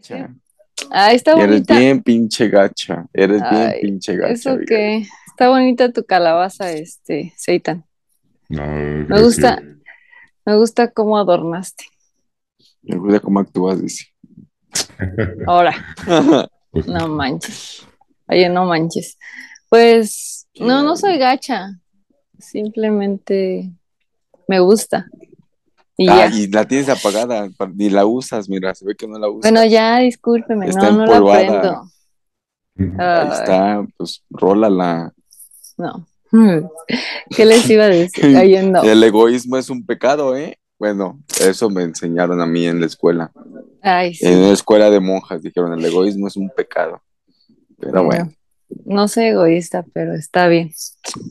gacha. Ah, está Eres bonita. bien pinche gacha. Eres bien pinche gacha. Eso que está bonita tu calabaza, este, Seitan. No, Me gusta, me gusta cómo adornaste. Me gusta cómo actúas, dice. Ahora, no manches. Oye, no manches. Pues, no, no soy gacha. Simplemente me gusta. Y Ah, ya. y la tienes apagada, pa- ni la usas, mira, se ve que no la usas. Bueno, ya, discúlpeme, Está no, no la prendo. Ahí Ay, está, pues rólala. no. ¿Qué les iba a decir? El egoísmo es un pecado, ¿eh? Bueno, eso me enseñaron a mí en la escuela. Ay, sí. En la escuela de monjas dijeron, el egoísmo es un pecado. Pero bueno, No soy egoísta, pero está bien.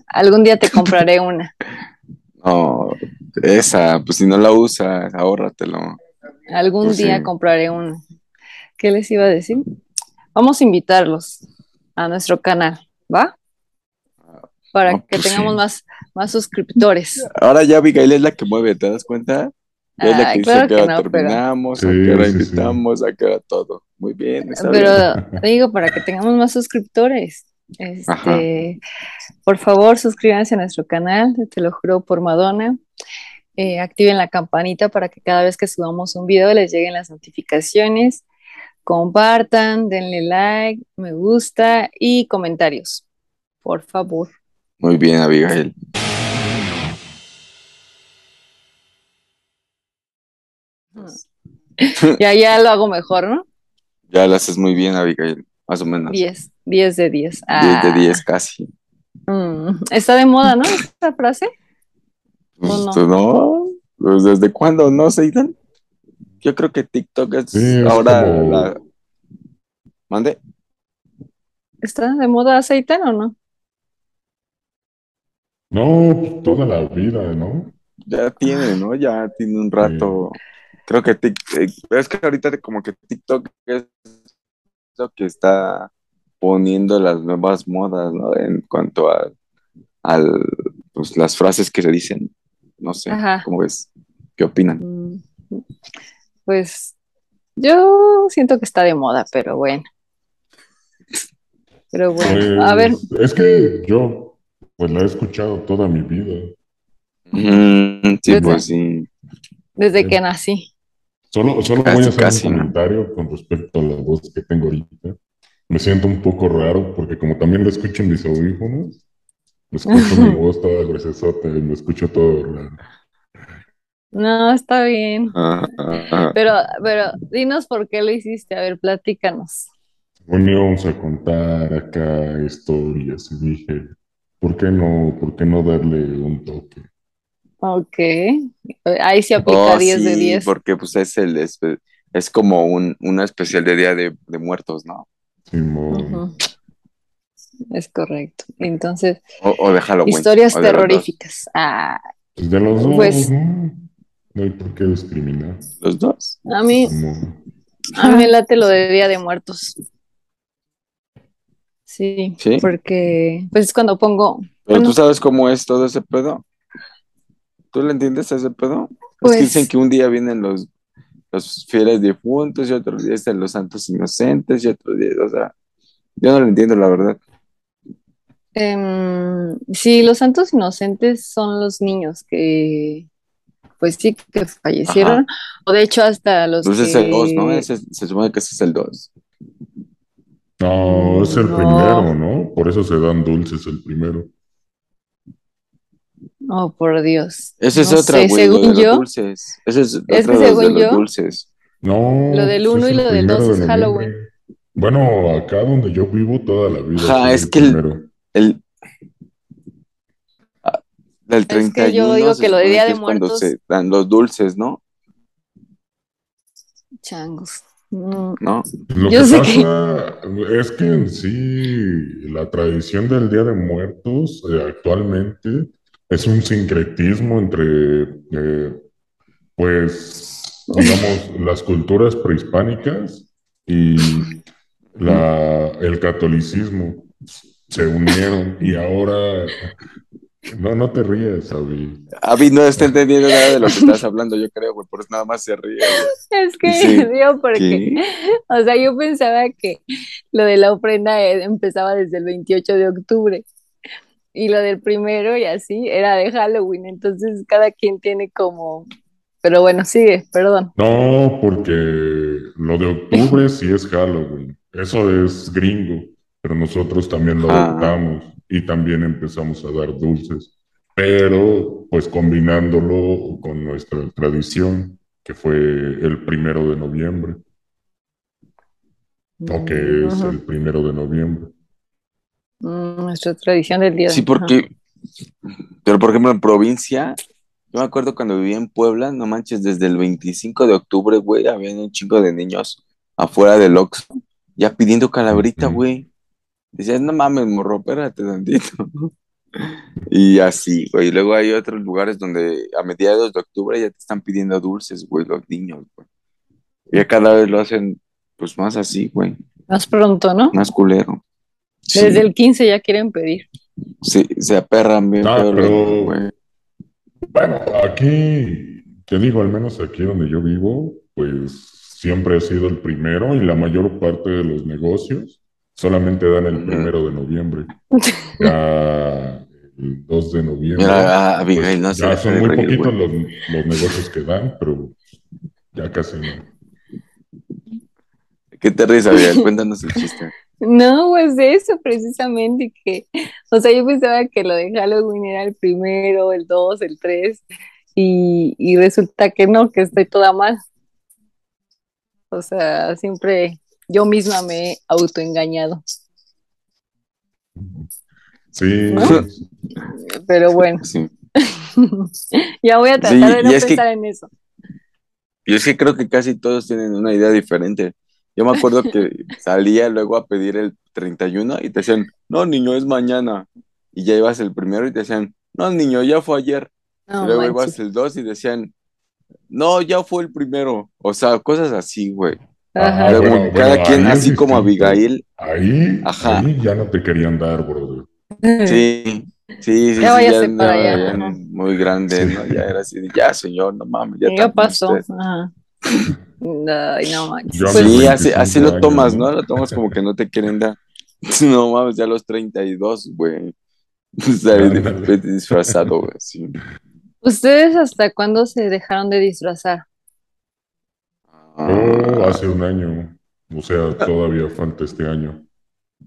Algún día te compraré una. no, esa, pues si no la usas, ahórratelo. Algún Pues día sí. compraré una. ¿Qué les iba a decir? Vamos a invitarlos a nuestro canal, ¿va? Para Ah, que pues tengamos sí. más, más suscriptores. Ahora ya Abigail es la que mueve, ¿te das cuenta? Ya es la Ay, que dice claro a qué que hora no, pero, terminamos, a Sí, qué hora sí, sí. invitamos, a qué hora todo. Muy bien, está bien. pero digo, para que tengamos más suscriptores. Ajá. Este, por favor, suscríbanse a nuestro canal, te lo juro por Madonna. Eh, activen la campanita para que cada vez que subamos un video les lleguen las notificaciones. Compartan, denle like, me gusta y comentarios. Por favor. Muy bien, Abigail. Ya, ya lo hago mejor, ¿no? Ya lo haces muy bien, Abigail, más o menos. 10, 10 de 10. 10 Ah, de 10 casi. mm, está de moda, ¿no? Esta frase. Pues, ¿O no? pues, no, pues, ¿desde cuándo? ¿No, Seitan? Yo creo que TikTok es Sí, es ahora como- la... ¿Mande? ¿Está de moda aceitan o no? No, toda la vida, ¿no? Ya tiene, ¿no? Ya tiene un rato. Creo que Tik- eh, es que ahorita como que TikTok es lo que está poniendo las nuevas modas, ¿no? En cuanto a al, pues, las frases que se dicen. No sé, Ajá. ¿cómo ves? ¿Qué opinan? Mm, Pues yo siento que está de moda, pero bueno. Pero bueno, a ver, Pues, es que yo, pues la he escuchado toda mi vida. Mm, sí, Desde- pues sí. desde que nací. Solo, solo Casi, voy a hacer casi, un ¿no? comentario con respecto a la voz que tengo ahorita. Me siento un poco raro porque como también lo escucho en mis audífonos, escucho mi voz toda gruesota y lo escucho todo raro. No, está bien. Ah, ah, ah. Pero, pero dinos por qué lo hiciste. A ver, platícanos. Bueno, íbamos a contar acá historias y dije, ¿por qué no, por qué no darle un toque? Ok. Ahí sí aplica Oh, 10 de sí, 10. porque pues es el es, es como un, una especial de Día de, de Muertos, ¿no? Simón. Ujú. Es correcto. Entonces, O, o de Halloween. historias o de los dos. terroríficas. Ah, Pues de los dos, Pues- ¿no? No hay por qué discriminar. Los dos. a mí, a mí me late lo de Día de Muertos. Sí, ¿Sí? porque pues es cuando pongo, Pero Bueno. tú sabes cómo es todo ese pedo. ¿Tú le entiendes a ese pedo? Es Pues- que dicen que un día vienen los, los fieles difuntos y otro día están los santos inocentes y otro día, o sea, yo no lo entiendo, la verdad. Em, sí, los santos inocentes son los niños que, pues sí, que fallecieron, o de hecho hasta los Entonces es el 2, ¿no? que- Ese- se supone que ese es el 2. No, es el No. primero, ¿no? Por eso se dan dulces el primero. Oh, por Dios. Ese es No otra, güey, según los yo, dulces. Ese es, Es que según yo- dulces. No, Lo del pues uno es y lo el del dos primero de es Halloween. Bueno, acá donde yo vivo toda la vida Ajá, sí es que el- El, ah, del que yo 31 digo se que lo de supone Día que de es cuando Muertos- se dan los dulces, ¿no? changos. ¿No? Lo Yo que sé que- pasa es que en sí la tradición del Día de Muertos eh, actualmente es un sincretismo entre, eh, pues, digamos, las culturas prehispánicas y la, el catolicismo se unieron y ahora No, no te ríes, Abby. Abby no está entendiendo nada de lo que estás hablando, yo creo, güey, por eso nada más se ríe, güey. Es que Sí. porque, ¿Qué? o sea, yo pensaba que lo de la ofrenda eh, empezaba desde el 28 de octubre y lo del primero y así era de Halloween, entonces cada quien tiene como, pero bueno, sigue, perdón. No, porque lo de octubre sí es Halloween. Eso es gringo, pero nosotros también lo Ah. adoptamos y también empezamos a dar dulces, pero pues combinándolo con nuestra tradición, que fue el primero de noviembre, o que es el primero de noviembre. Mm, Nuestra tradición del día. Sí, ajá. porque, pero por ejemplo en provincia, yo me acuerdo cuando vivía en Puebla, no manches, desde el 25 de octubre, güey, había un chingo de niños afuera del Oxxo, ya pidiendo calabrita, güey. Decías, no mames, morro, espérate tantito. Y así, güey. Y luego hay otros lugares donde a mediados de octubre ya te están pidiendo dulces, güey, los niños, güey. Ya cada vez lo hacen, pues más así, güey, Más pronto, ¿no? más culero. Sí, Desde el 15 ya quieren pedir. sí, se aperran bien Ah, pero- güey. Bueno, aquí, te digo, al menos aquí donde yo vivo, pues siempre ha sido el primero y la mayor parte de los negocios solamente dan el primero de noviembre. Ya el 2 de noviembre. Mira, Abigail, pues, no ya son muy reír, poquitos los, los negocios que dan, pero ya casi no. ¿Qué te ríes, Abigail? Cuéntanos el chiste. No, pues de eso precisamente que, o sea, yo pensaba que lo de Halloween era el primero, el dos, el tres, y, y resulta que no, que estoy toda mal. O sea, siempre yo misma me he autoengañado. Sí, ¿No? Pero bueno, Sí. ya voy a tratar Sí, de no que- pensar en eso. Y es que creo que casi todos tienen una idea diferente. Yo me acuerdo que salía luego a pedir el 31 y te decían, no, niño, es mañana. Y ya ibas el primero y te decían, no, niño, ya fue ayer. No y luego manches. ibas el 2 y decían, no, ya fue el primero. O sea, cosas así, güey. Ajá. Luego bueno, cada bueno, quien, así como. Abigail, Ahí, Ajá. ahí ya no te querían dar, brother. sí, sí, sí, Ya sí, ya para andaba allá, ya muy grande, Sí. ¿no? Ya era así, ya, señor, no mames, ya Ya pasó. usted". Ajá. Ay, no manches. Pues, Sí, así, 25 así lo tomas, ¿no? ¿no? Lo tomas como que no te quieren dar. No mames, ya los 32, güey. Disfrazado, güey. Sí. ¿Ustedes hasta cuándo se dejaron de disfrazar? Oh, Ah, hace un año. O sea, todavía falta este año.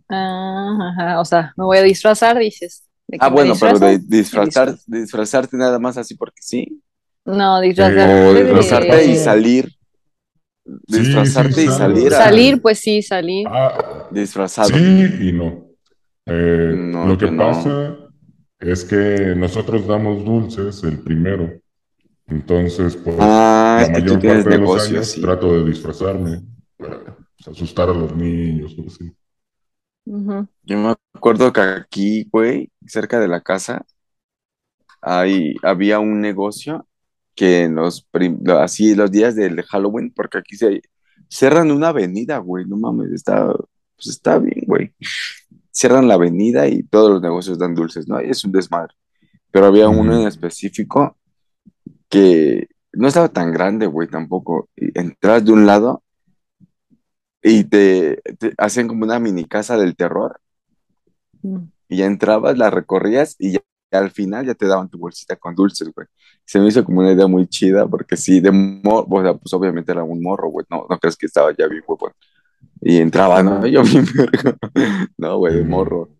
Ah, ajá, o sea, me voy a disfrazar, dices. ¿De qué ah, bueno, pero de disfrazar, disfrazarte nada más así porque sí. No, disfrazarte de... disfrazarte y salir. Disfrazarte sí, y salir a- Salir, pues sí, salir. Ah, disfrazado. sí y no. Eh, No, lo que no. pasa es que nosotros damos dulces el primero. Entonces, pues, Ah, la mayor tienes parte de los negocio, años sí. trato de disfrazarme para asustar a los niños o así. Ujú. Yo me acuerdo que aquí, güey, cerca de la casa, ahí había un negocio que en los así los días del Halloween, porque aquí se cierran una avenida, güey, no mames, está, pues está bien, güey. Cierran la avenida y todos los negocios dan dulces, ¿no? Y es un desmadre. Pero había uno en específico que no estaba tan grande, güey, tampoco. Y entras de un lado y te, te hacen como una mini casa del terror Mm. y ya entrabas, la recorrías y ya, al final ya te daban tu bolsita con dulces, güey. Se me hizo como una idea muy chida porque sí, de morro, o sea, pues obviamente era un morro, güey, no, no crees que estaba ya bien, güey. Y entraba, ¿no? Yo bien. No, güey, de morro.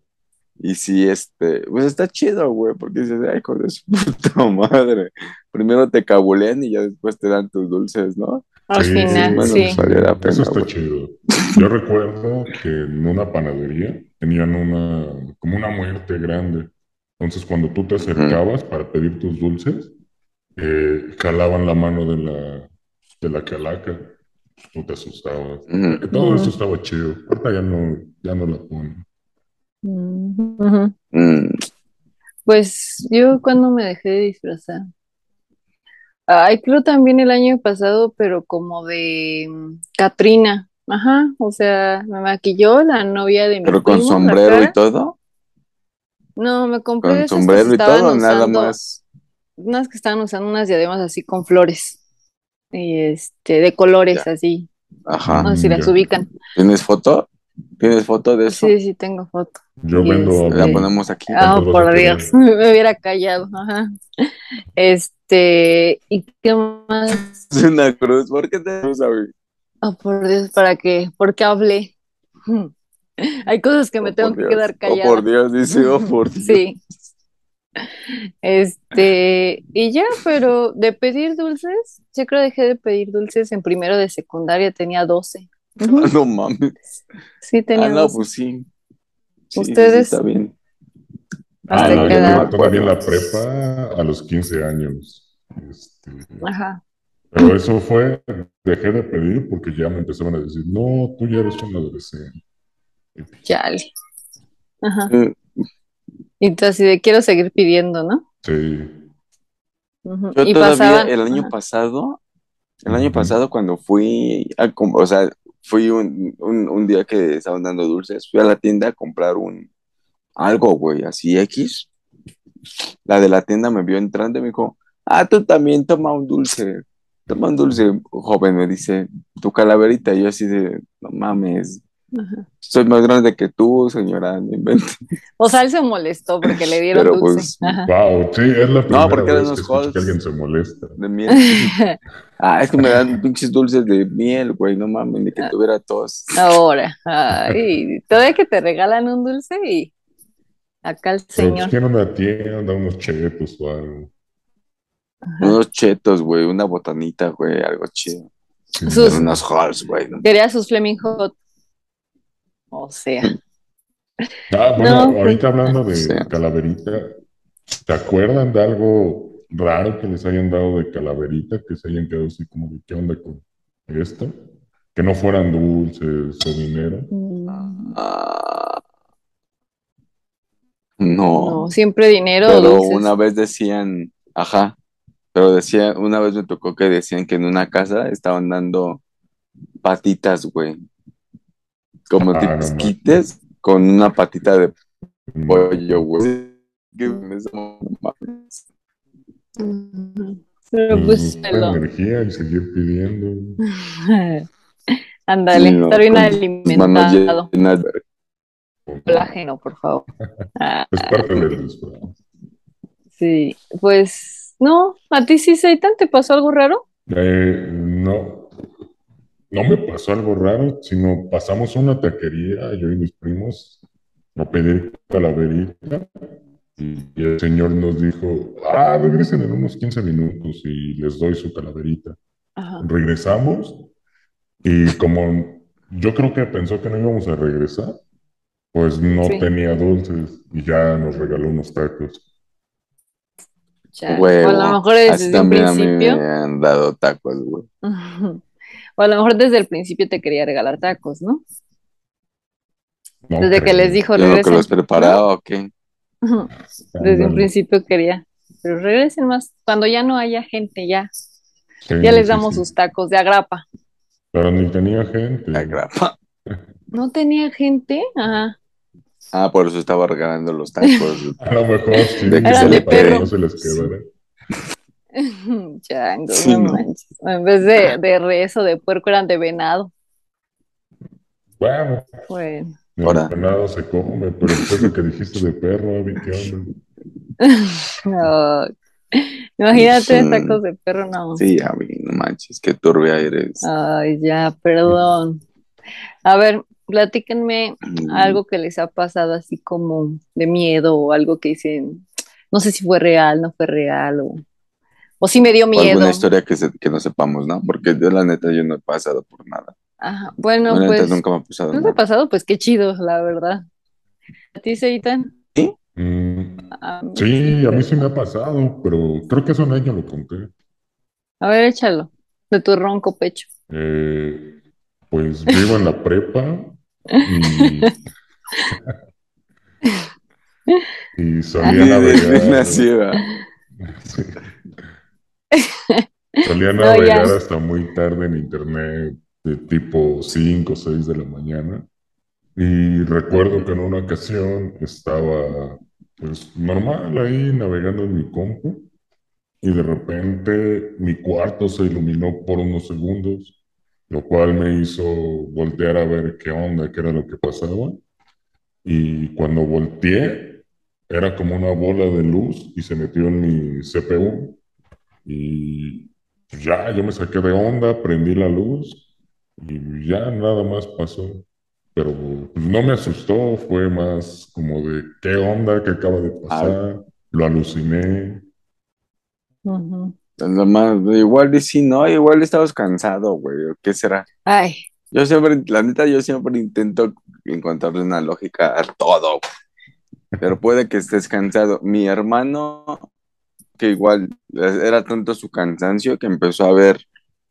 Y sí, este, pues está chido, güey, porque dices, ay, hijo de su puta madre. Primero te cabulean y ya después te dan tus dulces, ¿no? Al Sí, final, bueno, sí. pues, pena, Eso está chido. Yo recuerdo que en una panadería tenían una, como una muerte grande. Entonces, cuando tú te acercabas para pedir tus dulces, eh, jalaban la mano de la, de la calaca. Tú te asustabas. Todo eso estaba chido. Ahorita ya no, ya no la ponen. Mm. Mm, Pues yo cuando me dejé de disfrazar. Ay, creo también el año pasado, pero como de mm, Catrina. Ajá, o sea, me maquilló la novia de mi pero con primo, sombrero y todo. No, me compré con que sombrero y todo, nada más. unas que estaban usando unas diademas así con flores. Y este, de colores Ya. así. Ajá. No sé si las Ya. ubican. ¿Tienes foto? ¿Tienes foto de eso? Sí, sí, tengo foto. Yo vendo este- La a ponemos aquí. Ah, ¿Cuántos vas por? Dios, me hubiera callado. Ajá. Este, ¿y qué más? Es una cruz. ¿Por qué te cruz? Oh, por Dios, ¿para qué? ¿Por qué hablé? Hay cosas que me Oh, tengo por que quedar Oh, callada. por Dios, dice, oh, por Dios. Sí. Este, y ya, pero de pedir dulces, yo creo que dejé de pedir dulces en primero de secundaria, tenía 12. Ujú, Ah, no mames. Sí, Ah, tenía no, 12. pues sí. Sí, sí, sí, ¿Ustedes? está bien. ¿Hasta Ah, no, yo que todavía en la prepa a los 15 años. Este, Ajá. pero eso fue, dejé de pedir porque ya me empezaban a decir, no, tú ya eres un adolescente. Chale. Ajá. Y tú así de quiero seguir pidiendo, ¿no? Sí. Ujú. Yo Y todavía pasaban. el año ajá. pasado, el año Ujú. pasado cuando fui a, o sea, fui un, un, día que estaban dando dulces, fui a la tienda a comprar un algo, güey, así X. La de la tienda me vio entrando y me dijo, ah, tú también toma un dulce, toma un dulce, joven, me dice, tu calaverita. Yo así de, no mames, Ajá. soy más grande que tú, señora, no inventes". O sea, él se molestó porque le dieron Pero, dulce. pues. Wow, sí, es la primera porque eran vez unos que que alguien se molesta. de miel. Ah, es que me dan pinches dulces de miel, güey, no mames, ni que tuviera tos. Ahora, ay, todavía que te regalan un dulce y acá el Pero pues señor. quiero una tienda, unos chetos o algo. Unos chetos, güey, una botanita, güey, algo chido. Sí, Sus- no, Unos halls, güey. ¿no? Quería sus Fleming Hot. O sea, Ah, bueno, No, ahorita hablando de calaverita, ¿te acuerdan de algo raro que les hayan dado de calaverita? Que se hayan quedado así como de qué onda con esto? Que no fueran dulces o dinero. mm, no, no, siempre dinero o pero dulces. una vez decían, ajá, pero decía, una vez me tocó que decían que en una casa estaban dando patitas, güey, como Ah, tipo no quites con una patita de Mm, pollo, güey. Pero pues, pelo. energía y seguir pidiendo. Ándale, Sí, no, estar bien alimentado. Colágeno, por favor. Es parte del disfraz. sí, pues no, a ti sí, Seitan, ¿te pasó algo raro? Eh, no, no me pasó algo raro, sino pasamos a una taquería, yo y mis primos, a pedir calaverita. Y el señor nos dijo, ah, regresen en unos 15 minutos y les doy su calaverita. Ajá. Regresamos y como yo creo que pensó que no íbamos a regresar, pues no Sí. tenía dulces y ya nos regaló unos tacos. O a lo mejor Así desde un también a mí principio. me han dado tacos, güey. O a lo mejor desde el principio te quería regalar tacos, ¿no? No Desde que les dijo Yo no que regresen. los preparaba o qué. Desde un principio quería. Pero regresen más. Cuando ya no haya gente, ya. Sí, Ya les damos sí. sus tacos de agrapa. Pero ni tenía gente. La grapa. ¿No tenía gente? Ajá. Ah, por eso estaba regalando los tacos. A lo mejor sí, De que se le para que perro. no se les quedara. Chango, Sí, no no. manches. En vez de, de res o de puerco eran de venado. Bueno, Bueno. el Ahora. venado se come, pero eso que dijiste de perro, Abby, ¿qué onda? No. Imagínate Sí. tacos de perro, no. Sí, a mí, no manches, qué turbia eres. Ay, ya, perdón. A ver, platíquenme Mm, algo que les ha pasado así como de miedo o algo que dicen, no sé si fue real, no fue real o, o si me dio o miedo. alguna historia que, se- que no sepamos, ¿no? Porque yo, la neta, yo no he pasado por nada. Ajá, Bueno, la neta, pues, nunca me ha pasado ¿no te ha pasado? Pues qué chido, la verdad. ¿A ti, Seitan? Mm, A mí sí, a mí sí me ha pasado, pero creo que hace un año lo conté. A ver, échalo, de tu ronco pecho. Eh, pues yo iba en la prepa y, y solía Bien navegar. Sí. Solía No, ya. navegar hasta muy tarde en internet, de tipo 5 o 6 de la mañana. Y recuerdo que en una ocasión estaba pues normal ahí navegando en mi compu y de repente mi cuarto se iluminó por unos segundos, lo cual me hizo voltear a ver qué onda, qué era lo que pasaba. Y cuando volteé, era como una bola de luz y se metió en mi CPU. Y ya, yo me saqué de onda, prendí la luz y ya nada más pasó. Pero no me asustó, fue más como de qué onda, qué acaba de pasar, lo aluciné. igual y si no, igual estabas cansado, güey, ¿qué será? Ay. Yo siempre, la neta, yo siempre intento encontrarle una lógica a todo, pero puede que estés cansado. Mi hermano, que igual era tanto su cansancio que empezó a ver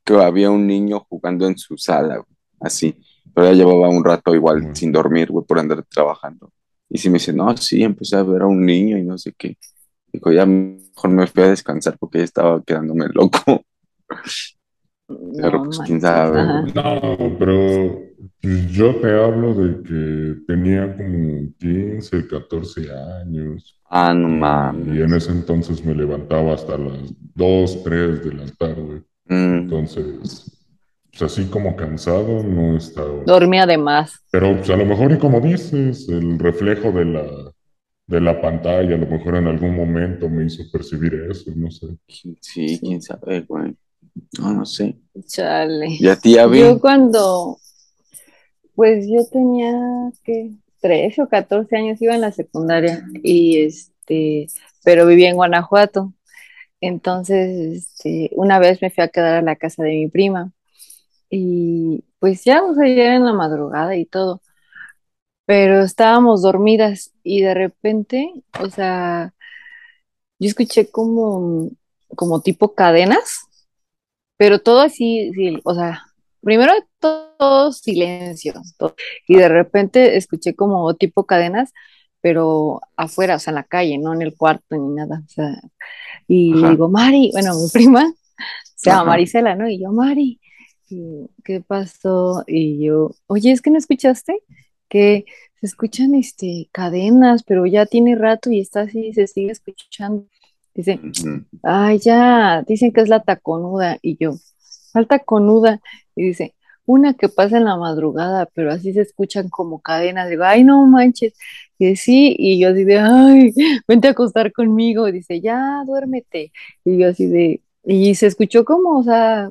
que había un niño jugando en su sala, así pero ya llevaba un rato igual sin dormir, güey, por andar trabajando. Y si me dice, no, sí, empecé a ver a un niño y no sé qué. Dijo, ya mejor me fui a descansar porque ya estaba quedándome loco. pero pues quién sabe. No, pero yo te hablo de que tenía como 15, 14 años. Ah, no mames. Y en ese entonces me levantaba hasta las 2, 3 de la tarde. Mm. Entonces, pues así como cansado, no estaba. Dormía de más. Pero pues, a lo mejor, y como dices, el reflejo de la, de la pantalla, a lo mejor en algún momento me hizo percibir eso, no sé. Sí, quién sabe, güey. No, no sé. Chale. ¿Y a ti, Yo cuando, pues yo tenía, ¿qué? 13 o 14 años, iba en la secundaria y este, pero vivía en Guanajuato. Entonces, este, una vez me fui a quedar a la casa de mi prima y pues ya, o sea, ya en la madrugada y todo, pero estábamos dormidas y de repente, o sea, yo escuché como, como tipo cadenas, pero todo así, o sea, primero todo, silencio, y de repente escuché como tipo cadenas, pero afuera, o sea, en la calle, no en el cuarto ni nada, o sea, y digo, Mari, bueno, mi prima se llama Marisela, ¿no? Y yo, Mari, ¿qué pasó? Y yo, oye, ¿es que no escuchaste? Que se escuchan este, cadenas, pero ya tiene rato y está así, se sigue escuchando. Dice, ay, ya, dicen que es la taconuda. Y yo, falta taconuda? Y dice, una que pasa en la madrugada, pero así se escuchan como cadenas. Digo, ay, no manches. Y dice, sí, y yo así de, ay, vente a acostar conmigo. Y dice, ya, duérmete. Y yo así de, y se escuchó como, o sea,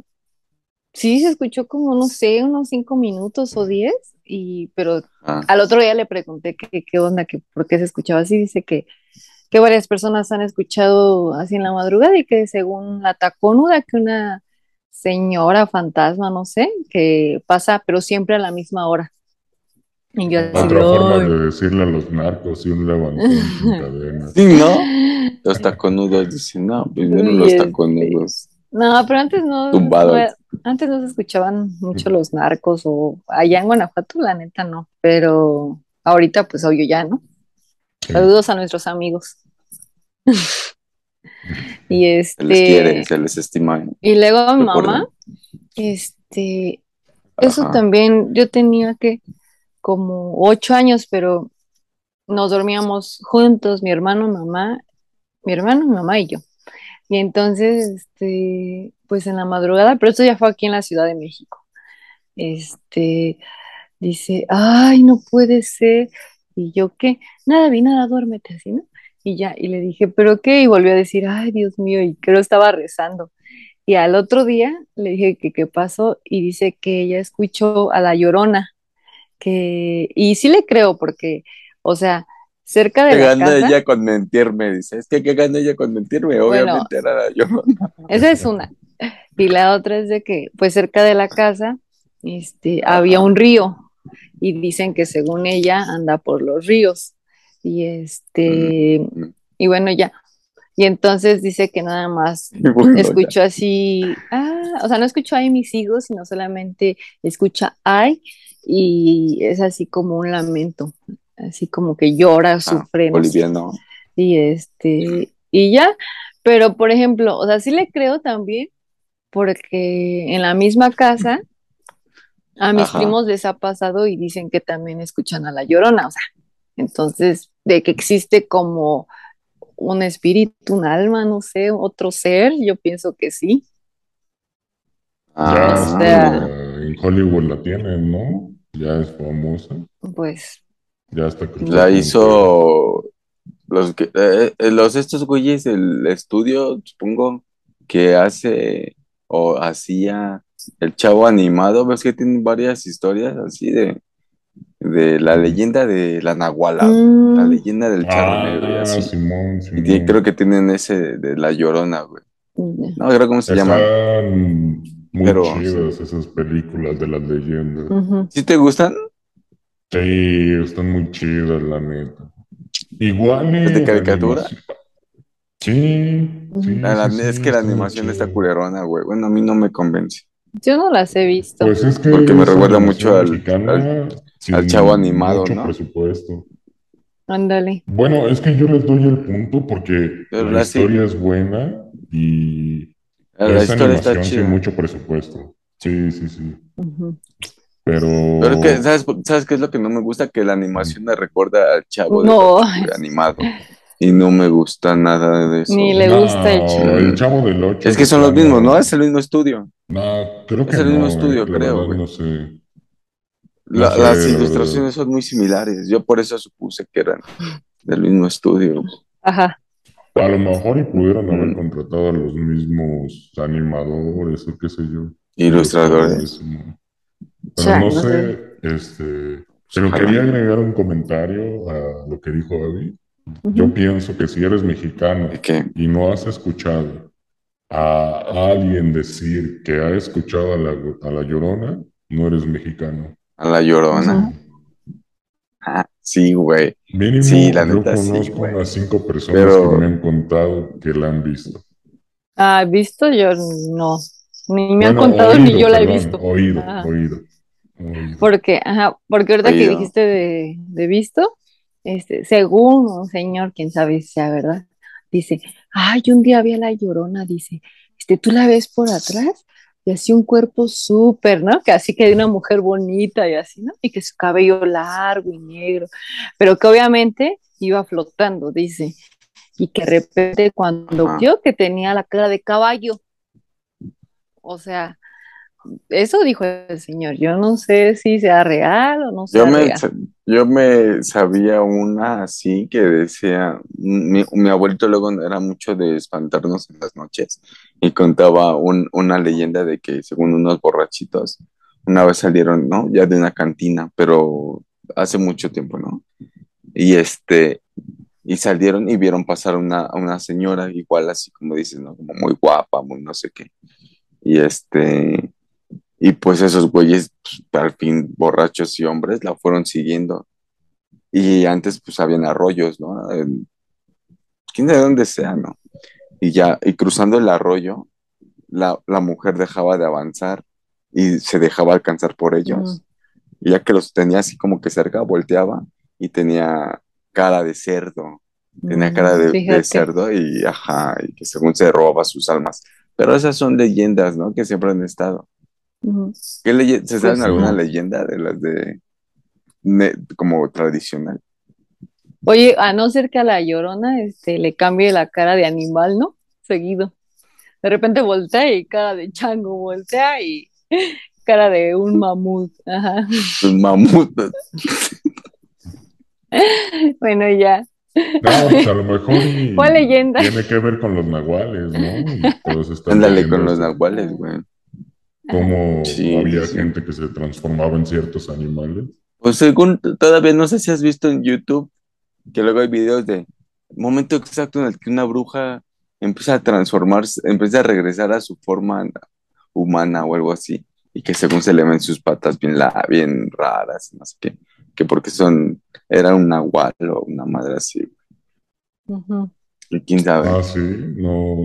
Sí, se escuchó como, no sé, unos cinco minutos o diez, y, pero ah. al otro día le pregunté qué, qué onda, que por qué se escuchaba así, dice que, que varias personas han escuchado así en la madrugada y que según la taconuda, que una señora fantasma, no sé, que pasa, pero siempre a la misma hora. Y yo Otra forma de decirle a los narcos y un levantón en cadena. Sí, ¿no? Los taconudos dicen, no, primero los taconudos. No, pero antes no, antes no se escuchaban mucho los narcos o allá en Guanajuato, la neta no, pero ahorita pues obvio ya, ¿no? Saludos a nuestros amigos. y este. Se les quiere, se les estima. Y luego a mi mamá, este, eso también, yo tenía que como ocho años, pero nos dormíamos juntos, mi hermano, mamá, mi hermano, mi mamá y yo. Y entonces, este, pues en la madrugada, pero esto ya fue aquí en la Ciudad de México. Este, dice, ay, no puede ser. Y yo, ¿qué? Nada, vi nada, duérmete así, ¿no? Y ya, y le dije, ¿pero qué? Y volvió a decir, ay, Dios mío, y creo estaba rezando. Y al otro día le dije que qué pasó y dice que ella escuchó a la llorona, que, y sí le creo porque, o sea, cerca de ¿Qué la gana ella con mentirme? Dice, es que ¿qué gana ella con mentirme? Obviamente era yo. Esa es una. Y la otra es de que, pues cerca de la casa, este, había un río y dicen que según ella anda por los ríos. Y este, y bueno, ya. Y entonces dice que nada más escuchó así, ah, o sea, no escuchó ahí mis hijos, sino solamente escucha ay, y es así como un lamento así como que llora, ah, sufre. Y este, y ya, pero por ejemplo, o sea, sí le creo también, porque en la misma casa a mis primos les ha pasado y dicen que también escuchan a la llorona, o sea, Entonces, de que existe como un espíritu, un alma, no sé, otro ser, yo pienso que sí. Ya o sea- eh, en Hollywood la tienen, ¿no? Ya es famosa. Pues, Ya está La hizo los que eh, eh, los estos güeyes el estudio, supongo que hace o hacía el chavo animado, ves que tiene varias historias así de de la leyenda de la Nahuala, mm, la leyenda del charro Ah, negro y así. Simón, Y Simón. tiene- creo que tienen ese de la Llorona, güey. No, creo cómo se llama. Están muy Pero, chidas esas películas de las leyendas. Ujú. ¿Sí te gustan? Sí, están muy chidas, la neta. Igual ¿Es de caricatura? Sí, sí, La- la- sí, es que la animación está culerona, güey. Bueno, a mí no me convence. Yo no las he visto. Pues es que Porque me recuerda mucho al- sin al Chavo Animado, mucho ¿no? presupuesto. Ándale. Bueno, es que yo les doy el punto porque Pero la la sí. historia es buena y La, la es historia está animación sin chida. mucho presupuesto. Sí, sí, sí. Ujú. Pero Pero es que, ¿sabes, ¿sabes qué es lo que no me gusta? Que la animación me recuerda al chavo No. Animado. Y no me gusta nada de eso. Ni le No, gusta el chavo. el Chavo del Ocho. Es que son los mismos, ¿no? Es el mismo estudio. No, creo que Es el mismo no, estudio, eh, la creo, verdad. No sé. La- No sé, las la ilustraciones son muy similares. Yo por eso supuse que eran del mismo estudio. Ajá. A lo mejor y pudieron haber Mm. contratado a los mismos animadores o qué sé yo. Ilustradores. ¿no? Pero Cha, no no sé, este, pero Ojalá. quería agregar un comentario a lo que dijo Abby. Ujú. Yo pienso que si eres mexicano y no has escuchado a alguien decir que ha escuchado a la, a la Llorona, no eres mexicano. A la llorona. Ah, sí, güey. Mínimo, Sí, la yo neta, sí, conozco güey. unas cinco personas Pero- que me han contado que la han visto. Ah, visto yo no. Ni me han contado ni yo la he visto. Oído, Ajá. oído, oído. Porque, ajá, porque ahorita que dijiste de, de visto, este, según un señor, quién sabe si sea verdad, dice, ay, un día vi a la llorona, dice, este, tú la ves por atrás y así un cuerpo súper, ¿no? Que así que de una mujer bonita y así, ¿no? Y que su cabello largo y negro, pero que obviamente iba flotando, dice, y que de repente cuando vio que tenía la cara de caballo, o sea, eso dijo el señor. Yo no sé si sea real o no sea Yo me, real. sa- yo me sabía una así que decía, mi, mi abuelito luego era mucho de espantarnos en las noches y contaba un- una leyenda de que según unos borrachitos una vez salieron, ¿no? Ya de una cantina, pero hace mucho tiempo, ¿no? Y este, y salieron y vieron pasar una, a una señora igual así como dices, ¿no? Como muy guapa, muy no sé qué. Y este, y pues esos güeyes, pues, al fin borrachos y hombres, la fueron siguiendo. Y antes pues habían arroyos, ¿no? En- quién sabe dónde sea, ¿no? Y ya, y cruzando el arroyo, la, la mujer dejaba de avanzar y se dejaba alcanzar por ellos. Y ya que los tenía así como que cerca, volteaba y tenía cara de cerdo. Tenía Mm, cara de, de cerdo y ajá, y que según se roba sus almas. Pero esas son leyendas, ¿no? Que siempre han estado. ¿Qué leye- ¿Se saben Pues, alguna no. leyenda de las de como tradicional? Oye, a no ser que a la llorona este, le cambie la cara de animal, ¿no? Seguido. De repente voltea y cara de chango, voltea y cara de un mamut. Ajá. Los mamutos. Bueno, ya. No, pues a lo mejor y ¿Cuál leyenda? tiene que ver con los nahuales, ¿no? Ándale con los nahuales, güey. Cómo Sí, había sí. gente que se transformaba en ciertos animales. Pues según todavía no sé si has visto en YouTube que luego hay videos de momento exacto en el que una bruja empieza a transformarse, empieza a regresar a su forma humana o algo así, y que según se le ven sus patas bien, la, bien raras, no sé qué, que porque son, era un nahual o una madre así, y quién sabe. Ah, sí, no.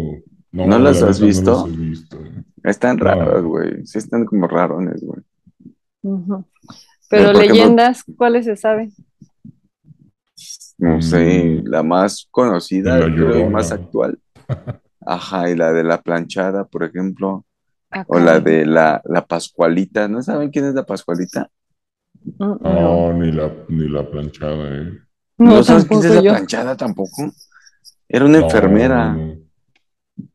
No, ¿No las la has visto? No las he visto. Están No. raros, güey, sí están como rarones, güey. Pero por ejemplo- leyendas, ¿cuáles se saben? No sé, Mm. la más conocida, La y más actual. Ajá, y la de la planchada, por ejemplo, Ah, o la de la, la Pascualita. ¿No saben quién es la Pascualita? Mm, no. No, ni la, ni la planchada, ¿eh? ¿No, sabes quién es la planchada tampoco? Era una enfermera.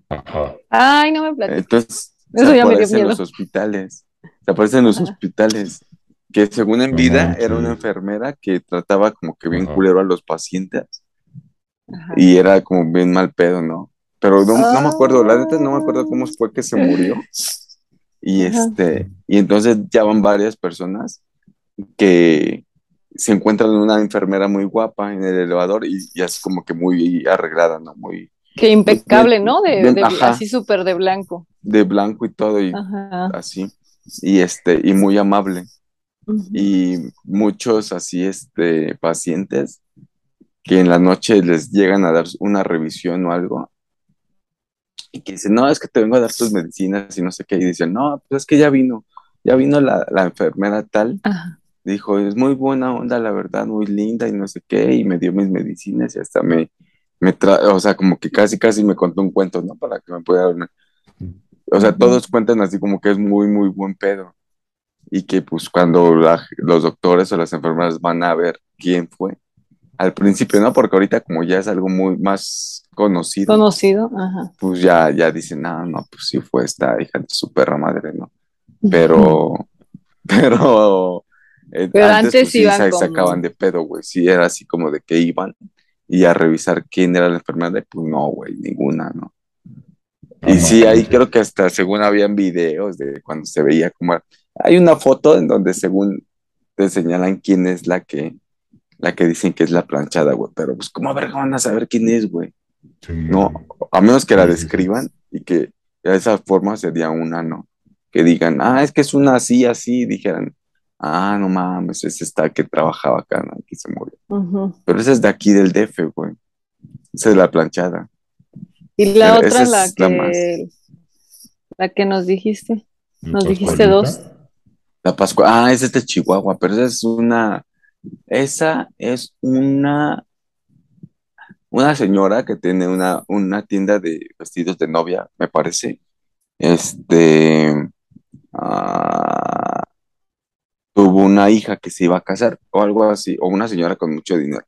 Ajá. Ay, no me platiques. Entonces, Eso ya me dio miedo. en los hospitales. Se aparece en los hospitales. Que según en vida era una enfermera que trataba como que bien culero a los pacientes. Y era como bien mal pedo, ¿no? Pero no, me acuerdo, la neta no me acuerdo cómo fue que se murió. Y este, y entonces ya van varias personas que se encuentran una enfermera muy guapa en el elevador y, y así como que muy arreglada, ¿no? Muy... Que impecable, ¿no? De, así súper de blanco. De blanco y todo y así. Y este, y muy amable. Y muchos así, este, pacientes que en la noche les llegan a dar una revisión o algo y que dicen, no, es que te vengo a dar tus medicinas y no sé qué, y dicen, no, pues es que ya vino, ya vino la, enfermera tal, dijo, es muy buena onda, la verdad, muy linda y no sé qué, y me dio mis medicinas y hasta me, me o sea, como que casi, casi me contó un cuento, ¿no? Para que me pudiera dormir. O sea, todos cuentan así como que es muy, muy buen pedo. Y que pues cuando los doctores o las enfermeras van a ver quién fue, al principio, ¿no? Porque ahorita como ya es algo muy más conocido. Conocido, ajá. Pues ya, ya dicen, no, no, pues sí fue esta hija de su perra madre, ¿no? Pero, pero, eh, pero antes, pues, sí se sacaban de pedo, güey. Sí, era así como de que iban y a revisar quién era la enfermedad, pues no, güey, ninguna, ¿no? Y sí, ahí creo que hasta según habían videos de cuando se veía como... Hay una foto en donde según te señalan quién es la que la que dicen que es la planchada, güey. Pero pues, ¿cómo verga van a saber quién es, güey? no, a menos que la describan y que de esa forma sería una, ¿no? Que digan, ah, es que es una así, así, dijeran, ah, no mames, es esta que trabajaba acá, ¿no? Aquí se murió. Pero esa es de aquí del DF, güey. Esa es la planchada. Y la otra, la que, la, que nos dijiste. Nos dijiste dos. La Pascua, ah, esa es de Chihuahua, pero esa es una, esa es una, una señora que tiene una, una tienda de vestidos de novia, me parece. Este ah, tuvo una hija que se iba a casar o algo así, o una señora con mucho dinero.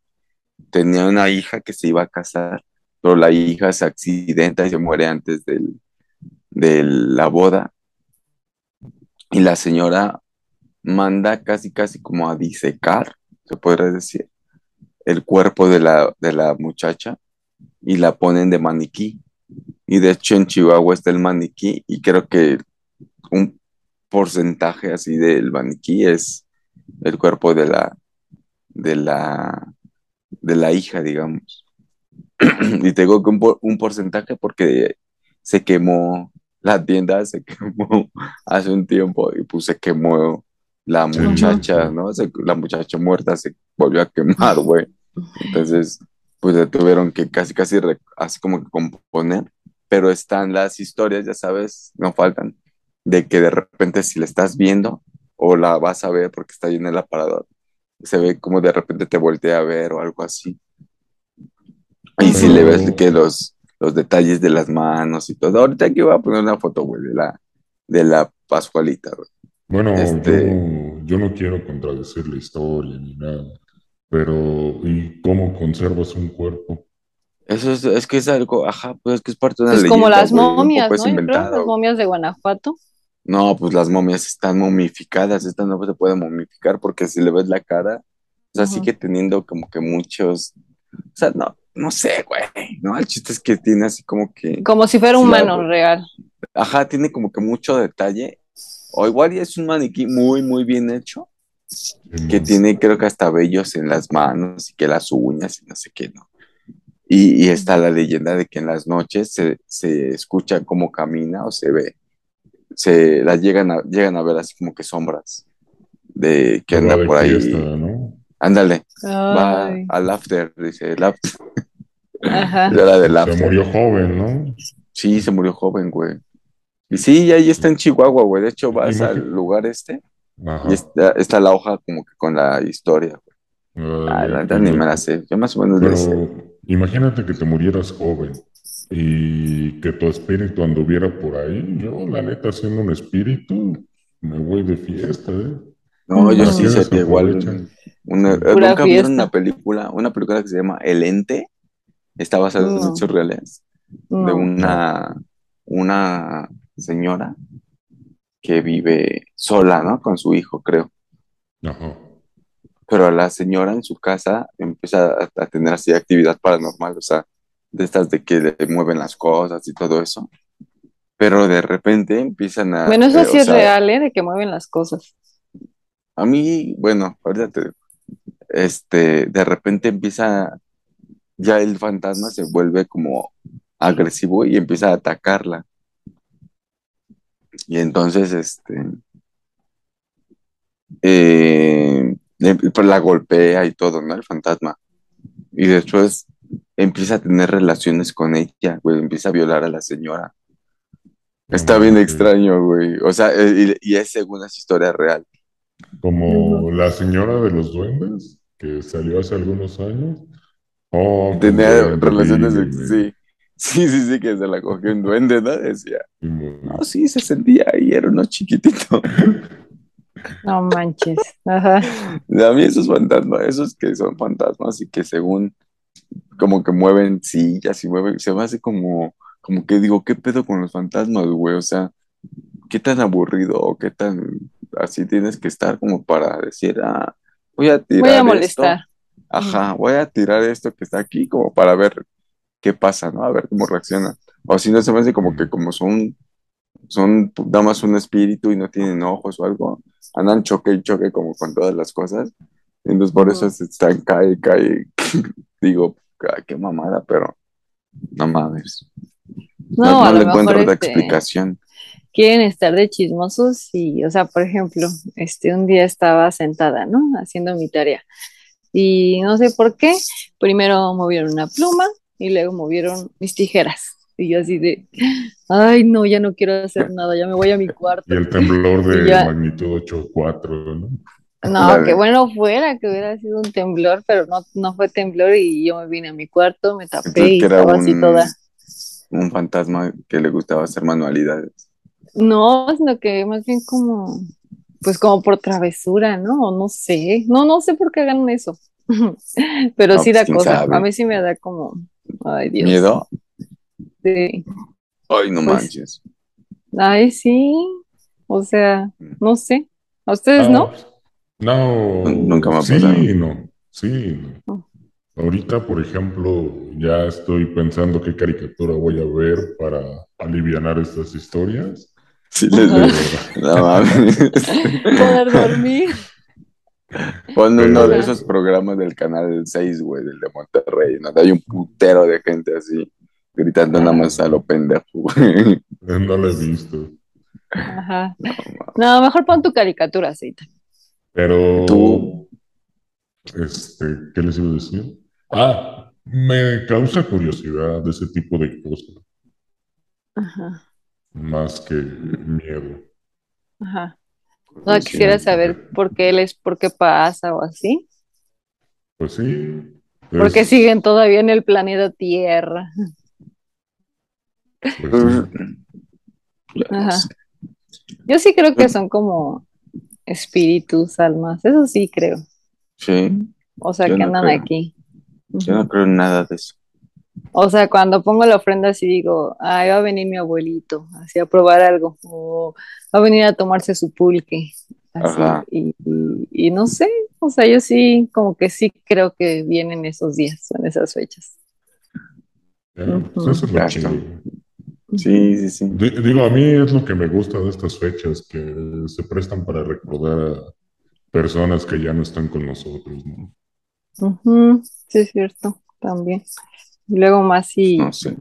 Tenía una hija que se iba a casar, pero la hija se accidenta y se muere antes del, de la boda. Y la señora manda casi, casi como a disecar se podría decir, el cuerpo de la, de la muchacha y la ponen de maniquí. Y de hecho en Chihuahua está el maniquí y creo que un porcentaje así del maniquí es el cuerpo de la, de la, de la hija, digamos. y tengo que un, porcentaje porque se quemó la tienda, se quemó hace un tiempo y pues se quemó la muchacha, ¿no? la muchacha muerta se volvió a quemar, güey. Entonces, pues tuvieron que casi, casi, así como que componer, pero están las historias, ya sabes, no faltan, de que de repente si la estás viendo o la vas a ver porque está ahí en el aparador, se ve como de repente te voltea a ver o algo así. Y si le ves que los, los detalles de las manos y todo, ahorita aquí voy a poner una foto, güey, de la, de la Pascualita, güey. Bueno, este... yo, no, quiero contradecir la historia ni nada, pero ¿y cómo conservas un cuerpo? Eso es, es que es algo, ajá, pues es que es parte de una Es como las momias, ¿no? las momias de Guanajuato. No, pues las momias están momificadas, esta no se puede momificar porque si le ves la cara, o sea, sigue teniendo como que muchos, o sea, no, no sé, güey, ¿no? El chiste es que tiene así como que... Como si fuera un humano real. Ajá, tiene como que mucho detalle o igual es un maniquí muy, muy bien hecho, que tiene creo que hasta vellos en las manos y que las uñas y no sé qué, ¿no? Y, está la leyenda de que en las noches se, escucha cómo camina o se ve, se las llegan a, llegan a ver así como que sombras de que anda por ahí. Ándale, va al after, dice el after. Ajá. Se murió joven, ¿no? Sí, se murió joven, güey. Y sí, ahí está en Chihuahua, güey. De hecho, vas al lugar este y está, la hoja como que con la historia, güey. Ah, la verdad ni me la sé. Yo más o menos Pero imagínate que te murieras joven y que tu espíritu anduviera por ahí. Yo, la neta, siendo un espíritu, me voy de fiesta, ¿eh? No, yo sí sería igual. Una, Pura ¿Nunca vieron una película, una película que se llama El Ente? Está basada en No. hechos reales. De una, una señora que vive sola, ¿no? Con su hijo, creo. Ajá. Pero la señora en su casa empieza a, a tener así actividad paranormal, o sea, de estas de que le mueven las cosas y todo eso. Pero de repente empiezan a... Bueno, eso eh, sí es sea, real, ¿eh? De que mueven las cosas. A mí, bueno, ahorita te- este, de repente empieza, ya el fantasma se vuelve como agresivo y empieza a atacarla. Y entonces, este, eh, pues la golpea y todo, ¿no? El fantasma. Y después empieza a tener relaciones con ella, güey, empieza a violar a la señora. Está bien Ok. extraño, güey. O sea, eh, y, y es según las historias real. Como la señora de los duendes, que salió hace algunos años. Oh, Tenía duende, relaciones, sí. Sí, sí, sí, que se la cogió un duende, ¿no? Decía, no, sí, se sentía ahí, era uno chiquitito. No manches. Ajá. A mí esos fantasmas, esos que son fantasmas y que según como que mueven sillas y mueven, se me hace como, como que digo, ¿qué pedo con los fantasmas, güey? O sea, ¿qué tan aburrido o qué tan así tienes que estar como para decir, ah, voy a tirar Voy a esto? molestar. Ajá, voy a tirar esto que está aquí como para ver qué pasa, ¿no? A ver cómo reacciona. O si no, se me hace como que como son, son nada más un espíritu y no tienen ojos o algo, andan choque y choque como con todas las cosas. Entonces por eso se están, cae, cae. Digo, ah, qué mamada, pero no mames. No, No, a no lo le encuentro mejor otra este, explicación. quieren estar de chismosos y, o sea, por ejemplo, este, un día estaba sentada, ¿no? Haciendo mi tarea. Y no sé por qué, primero movieron una pluma y luego movieron mis tijeras. Y yo así de, ay, no, ya no quiero hacer nada, ya me voy a mi cuarto. Y el temblor de ya. magnitud 8.4, ¿no? No, Dale. que bueno fuera, que hubiera sido un temblor, pero no, no fue temblor y yo me vine a mi cuarto, me tapé Entonces y estaba así toda. un fantasma que le gustaba hacer manualidades. No, sino que más bien como, pues como por travesura, ¿no? No sé, no, no sé por qué hagan eso. Pero No, sí pues, da cosa, sabe. a mí sí me da como, ay Dios. ¿Miedo? Sí. Ay, no Pues, manches. Ay, sí, o sea, no sé. ¿A ustedes no? Ah, No, Nunca me ha sí, pasado. no, sí, no. Ahorita, por ejemplo, ya estoy pensando qué caricatura voy a ver para alivianar estas historias. Sí les veo. No mames. Poder dormir. Pon uno de esos programas del canal 6, güey, del de Monterrey, ¿no? Hay un putero de gente así, gritando nada más a lo pendejo, güey. No lo he visto. Ajá. No, mejor pon tu caricatura, Cita. Pero, Tú. este, ¿qué les iba a decir? Ah, me causa curiosidad de ese tipo de cosas, Ajá, más que miedo. ajá. No quisiera saber por qué les, por qué pasa o así. Pues sí. Porque siguen todavía en el planeta Tierra. pues sí. Ajá. Yo sí creo que son como espíritus, almas, eso sí creo. Sí, O sea, Yo que no andan creo. aquí. yo no creo en nada de eso. O sea, cuando pongo la ofrenda así digo, ay, va a venir mi abuelito, así a probar algo, o va a venir a tomarse su pulque, así, Ajá. y, y- y no sé, o sea, yo sí, como que sí creo que vienen esos días, en esas fechas. Eso es lo chido. Sí, sí, sí. Di- Digo, a mí es lo que me gusta de estas fechas, que se prestan para recordar a personas que ya no están con nosotros, ¿no? Sí, es cierto, también. Y luego más si, No sé.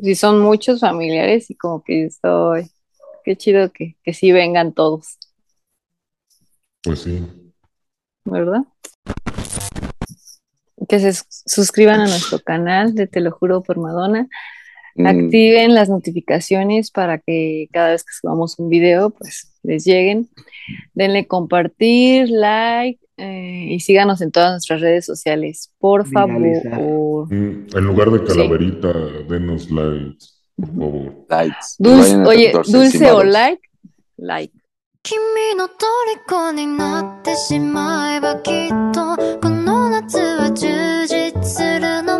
si son muchos familiares y como que estoy, qué chido que, que sí vengan todos, Pues sí. ¿verdad? Que se sus- suscriban a nuestro canal de Te lo juro por Madonna. Mm, Activen las notificaciones para que cada vez que subamos un video, pues les lleguen. Denle compartir, like eh, y síganos en todas nuestras redes sociales, por Viralizar. favor. Mm, En lugar de calaverita, denos likes, por favor. likes. Dulce, Vayan a oye, doctor dulce o Sensimados. like, like. 君の虜になってしまえばきっとこの夏は充実するの